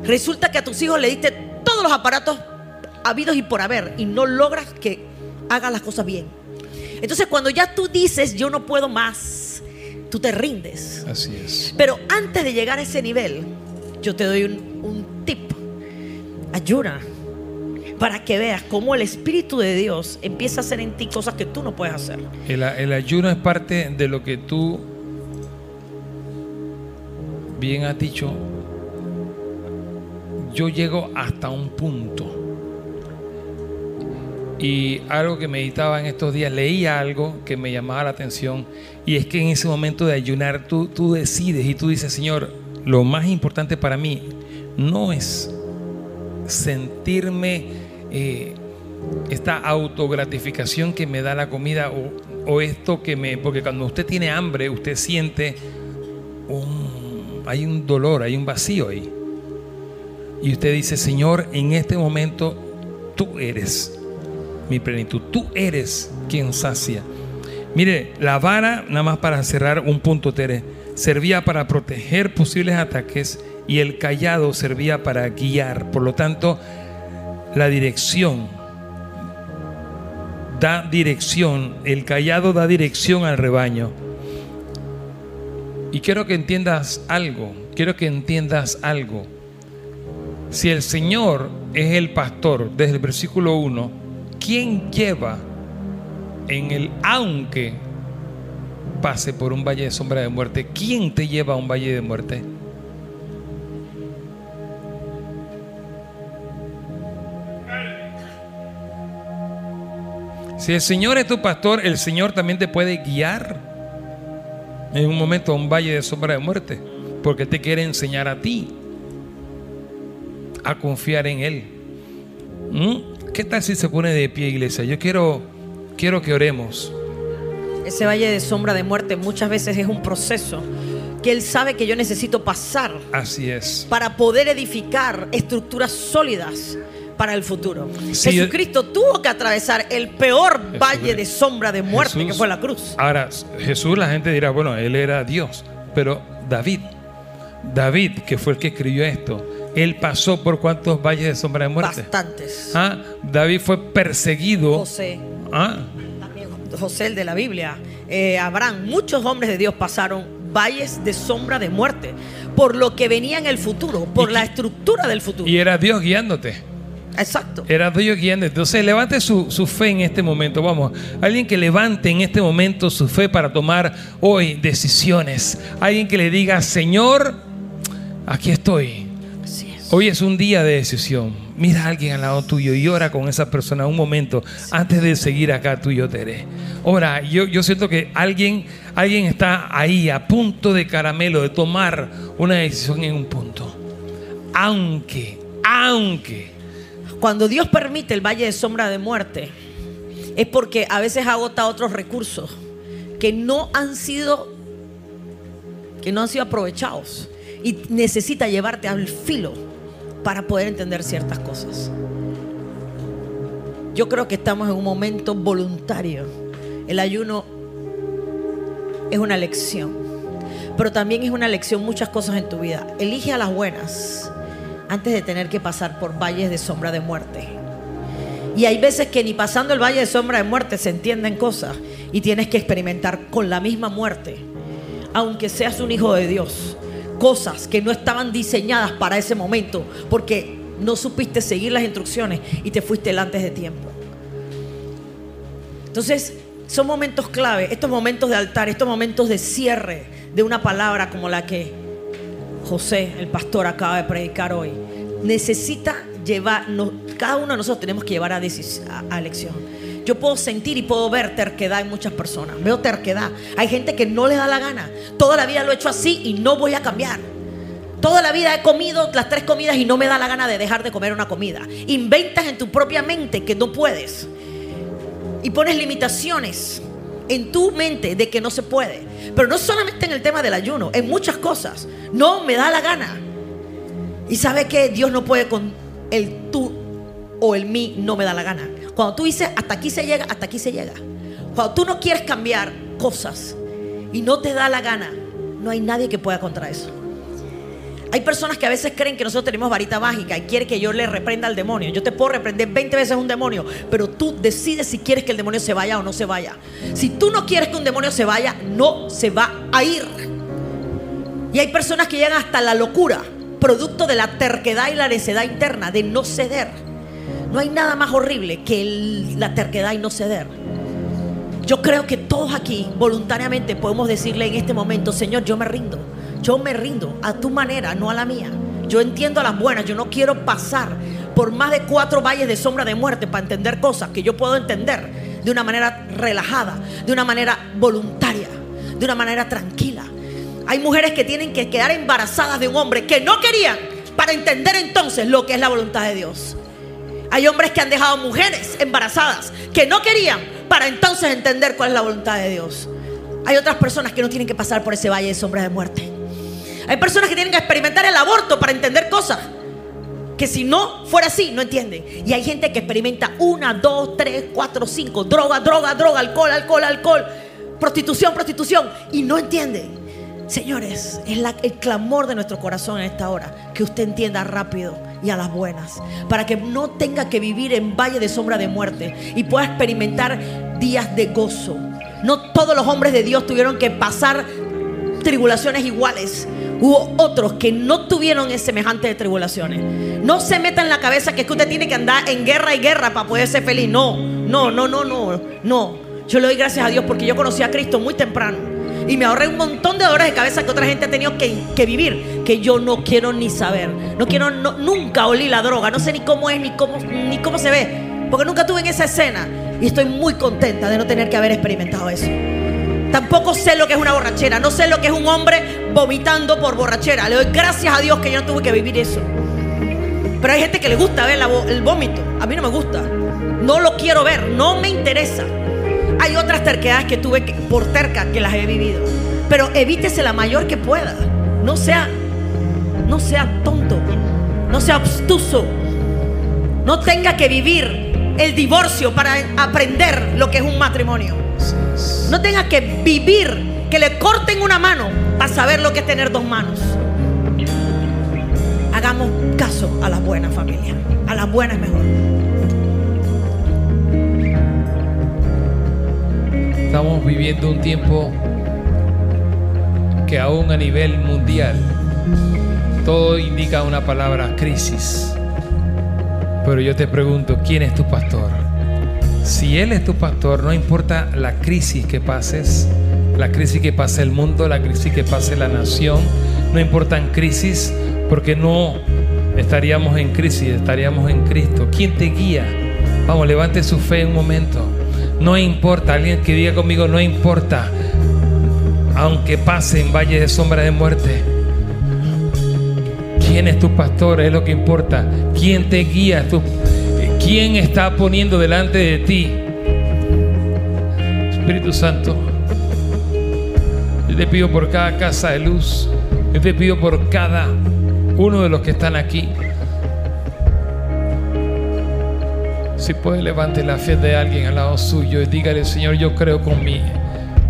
Resulta que a tus hijos le diste todos los aparatos habidos y por haber y no logras que hagan las cosas bien. Entonces cuando ya tú dices yo no puedo más, tú te rindes. Así es. Pero antes de llegar a ese nivel, yo te doy un, tip. Ayuda para que veas cómo el Espíritu de Dios empieza a hacer en ti cosas que tú no puedes hacer. El, el, ayuno es parte de lo que tú bien has dicho yo llego hasta un punto. Y algo que meditaba en estos días, leía algo que me llamaba la atención, y es que en ese momento de ayunar tú, tú decides y tú dices, Señor, lo más importante para mí no es sentirme eh, esta autogratificación que me da la comida o, esto que me... Porque cuando usted tiene hambre, usted siente hay un dolor, hay un vacío ahí. Y usted dice, Señor, en este momento tú eres mi plenitud, tú eres quien sacia. Mire, la vara, nada más para cerrar un punto, Tere, servía para proteger posibles ataques y el callado servía para guiar. Por lo tanto, la dirección da dirección, el callado da dirección al rebaño. Y quiero que entiendas algo, quiero que entiendas algo. Si el Señor es el pastor, desde el versículo 1, ¿quién lleva en el aunque pase por un valle de sombra de muerte? ¿Quién te lleva a un valle de muerte? Si el Señor es tu pastor, el Señor también te puede guiar en un momento a un valle de sombra de muerte, porque te quiere enseñar a ti a confiar en Él. ¿Mm? ¿Qué tal si se pone de pie, iglesia? Yo quiero, quiero que oremos. Ese valle de sombra de muerte muchas veces es un proceso que Él sabe que yo necesito pasar. Así es. Para poder edificar estructuras sólidas para el futuro. Jesucristo tuvo que atravesar el peor valle de sombra de muerte que fue la cruz. Ahora, Jesús, la gente dirá, bueno, él era Dios, pero David, David, que fue el que escribió esto, él pasó por cuántos valles de sombra de muerte. Bastantes. ¿Ah? David fue perseguido. José. ¿Ah? José el de la Biblia. Eh, Abraham, muchos hombres de Dios pasaron valles de sombra de muerte por lo que venía en el futuro, por la estructura del futuro. Y era Dios guiándote. Exacto. Era Dios guiando. Entonces levante su, su, fe en este momento. Vamos, alguien que levante en este momento su fe para tomar hoy decisiones. Alguien que le diga, Señor, aquí estoy. Hoy es un día de decisión. Mira a alguien al lado tuyo y ora con esa persona un momento antes de seguir acá tú y yo, Tere. Ora, yo, yo siento que alguien, alguien está ahí a punto de caramelo, de tomar una decisión en un punto. Aunque, aunque cuando Dios permite el valle de sombra de muerte, es porque a veces agota otros recursos que no han sido que no han sido aprovechados y necesita llevarte al filo para poder entender ciertas cosas. Yo creo que estamos en un momento voluntario. El ayuno es una lección, pero también es una lección muchas cosas en tu vida. Elige a las buenas antes de tener que pasar por valles de sombra de muerte. Y hay veces que ni pasando el valle de sombra de muerte se entienden cosas y tienes que experimentar con la misma muerte, aunque seas un hijo de Dios, cosas que no estaban diseñadas para ese momento porque no supiste seguir las instrucciones y te fuiste antes de tiempo. Entonces, son momentos clave, estos momentos de altar, estos momentos de cierre de una palabra como la que José, el pastor, acaba de predicar hoy, necesita llevar, cada uno de nosotros tenemos que llevar a, elección. Yo puedo sentir y puedo ver terquedad en muchas personas. Veo terquedad. Hay gente que no le da la gana. Toda la vida lo he hecho así y no voy a cambiar. Toda la vida he comido las tres comidas y no me da la gana de dejar de comer una comida. Inventas en tu propia mente que no puedes. Y pones limitaciones en tu mente de que no se puede. Pero no solamente en el tema del ayuno, en muchas cosas. No me da la gana. Y sabe que Dios no puede con el tú o el mí, no me da la gana. Cuando tú dices hasta aquí se llega, hasta aquí se llega. Cuando tú no quieres cambiar cosas y no te da la gana, no hay nadie que pueda contra eso. Hay personas que a veces creen que nosotros tenemos varita mágica y quieren que yo le reprenda al demonio. Yo te puedo reprender 20 veces un demonio, pero tú decides si quieres que el demonio se vaya o no se vaya. Si tú no quieres que un demonio se vaya, no se va a ir. Y hay personas que llegan hasta la locura, producto de la terquedad y la necedad interna, de no ceder. No hay nada más horrible que la terquedad y no ceder. Yo creo que todos aquí voluntariamente podemos decirle en este momento, Señor, yo me rindo. Yo me rindo a tu manera, no a la mía. Yo entiendo a las buenas, yo no quiero pasar por más de cuatro valles de sombra de muerte para entender cosas que yo puedo entender de una manera relajada, de una manera voluntaria, de una manera tranquila. Hay mujeres que tienen que quedar embarazadas de un hombre que no querían para entender entonces lo que es la voluntad de Dios. Hay hombres que han dejado mujeres embarazadas que no querían para entonces entender cuál es la voluntad de Dios. Hay otras personas que no tienen que pasar por ese valle de sombras de muerte. Hay personas que tienen que experimentar el aborto para entender cosas que si no fuera así, no entienden. Y hay gente que experimenta una, dos, tres, cuatro, cinco, droga, droga, droga, alcohol, alcohol, alcohol, prostitución, prostitución, y no entienden. Señores, es el clamor de nuestro corazón en esta hora, que usted entienda rápido y a las buenas, para que no tenga que vivir en valle de sombra de muerte y pueda experimentar días de gozo. No todos los hombres de Dios tuvieron que pasar tribulaciones iguales. Hubo otros que no tuvieron semejante tribulaciones. No se meta en la cabeza que es que usted tiene que andar en guerra y guerra para poder ser feliz. No, no, no, no, no, no. Yo le doy gracias a Dios porque yo conocí a Cristo muy temprano. Y me ahorré un montón de dolores de cabeza que otra gente ha tenido que, vivir, que yo no quiero ni saber. No quiero, nunca olí la droga. No sé ni cómo es, ni cómo, ni cómo se ve. Porque nunca tuve en esa escena. Y estoy muy contenta de no tener que haber experimentado eso. Tampoco sé lo que es una borrachera. No sé lo que es un hombre vomitando por borrachera. Le doy gracias a Dios que yo no tuve que vivir eso. Pero hay gente que le gusta ver el vómito. A mí no me gusta. No lo quiero ver. No me interesa. Hay otras terquedades que tuve por terca que las he vivido. Pero evítese la mayor que pueda. No sea, no sea tonto. No sea obstuso. No tenga que vivir el divorcio para aprender lo que es un matrimonio. No tenga que vivir que le corten una mano para saber lo que es tener dos manos. Hagamos caso a las buenas familias. A las buenas mejor. Estamos viviendo un tiempo que aún a nivel mundial todo indica una palabra crisis. Pero yo te pregunto, ¿quién es tu pastor? Si Él es tu pastor, no importa la crisis que pases, la crisis que pase el mundo, la crisis que pase la nación, no importan crisis porque no estaríamos en crisis, estaríamos en Cristo. ¿Quién te guía? Vamos, levante su fe un momento. No importa, alguien que diga conmigo, no importa, aunque pase en valle de sombra de muerte. ¿Quién es tu pastor? Es lo que importa. ¿Quién te guía? ¿Quién está poniendo delante de ti? Espíritu Santo, yo te pido por cada casa de luz, yo te pido por cada uno de los que están aquí. Si puede, levante la fe de alguien al lado suyo y dígale, Señor, yo creo con mi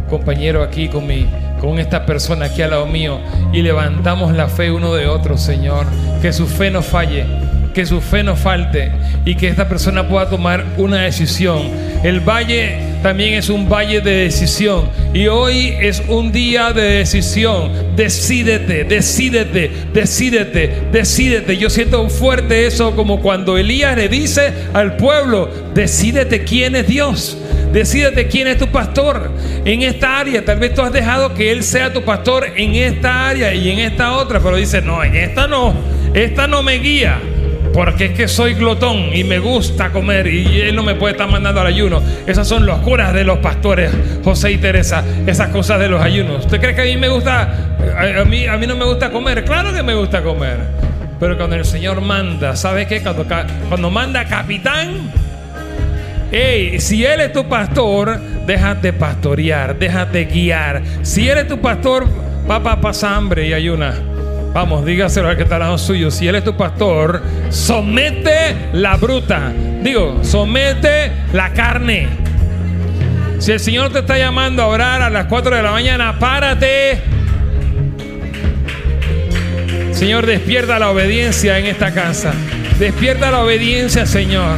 compañero aquí, con mi con esta persona aquí al lado mío y levantamos la fe uno de otro, Señor. Que su fe no falle que su fe no falte y que esta persona pueda tomar una decisión. El valle también es un valle de decisión y hoy es un día de decisión. Decídete, decídete, decídete, decídete. Yo siento fuerte eso como cuando Elías le dice al pueblo, decídete quién es Dios. Decídete quién es tu pastor en esta área. Tal vez tú has dejado que Él sea tu pastor en esta área y en esta otra, pero dice, no, en esta no, esta no me guía. Porque es que soy glotón y me gusta comer y él no me puede estar mandando al ayuno. Esas son locuras de los pastores, José y Teresa, esas cosas de los ayunos. ¿Usted cree que a mí me gusta, a, mí, a mí no me gusta comer? Claro que me gusta comer. Pero cuando el Señor manda, ¿sabe qué? Cuando, cuando manda capitán, hey, si Él es tu pastor, déjate pastorear, déjate guiar. Si Él es tu pastor, papá pasa hambre y ayuna. Vamos, dígaselo al que está al lado suyo. Si Él es tu pastor, somete la bruta. Digo, somete la carne. Si el Señor te está llamando a orar a las 4 de la mañana, párate. Señor, despierta la obediencia en esta casa. Despierta la obediencia, Señor.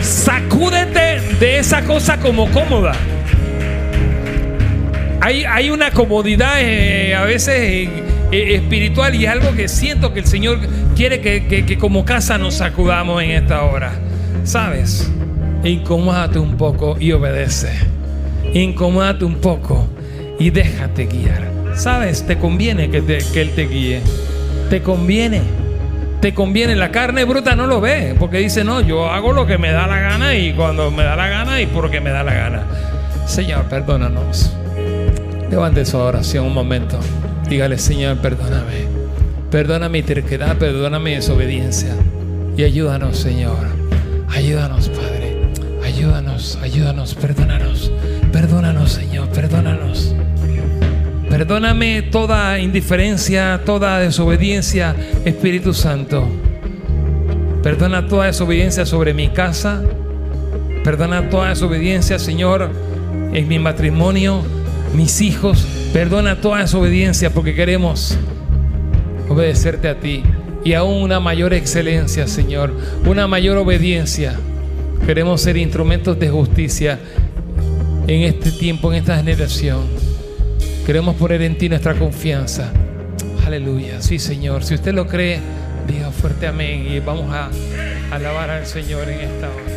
Sacúdete de esa cosa como cómoda. Hay, hay una comodidad eh, a veces eh, espiritual y algo que siento que el Señor quiere que, como casa nos sacudamos en esta hora. ¿Sabes? Incomódate un poco y obedece. Incomódate un poco y déjate guiar. ¿Sabes? Te conviene que, que Él te guíe. Te conviene. Te conviene. La carne bruta no lo ve porque dice, no, yo hago lo que me da la gana y cuando me da la gana y porque me da la gana. Señor, perdónanos. Levante su oración un momento. Dígale, Señor, perdóname. Perdona mi terquedad, perdona mi desobediencia. y ayúdanos, Señor. Ayúdanos, Padre. Ayúdanos, ayúdanos, perdónanos. Perdónanos, Señor, perdónanos. Perdóname toda indiferencia, toda desobediencia, Espíritu Santo. Perdona toda desobediencia sobre mi casa. Perdona toda desobediencia, Señor, en mi matrimonio, mis hijos. Perdona toda desobediencia porque queremos obedecerte a ti y aún una mayor excelencia, Señor, una mayor obediencia. Queremos ser instrumentos de justicia en este tiempo, en esta generación. Queremos poner en ti nuestra confianza. Aleluya. Sí, Señor. Si usted lo cree, diga fuerte amén y vamos a alabar al Señor en esta hora.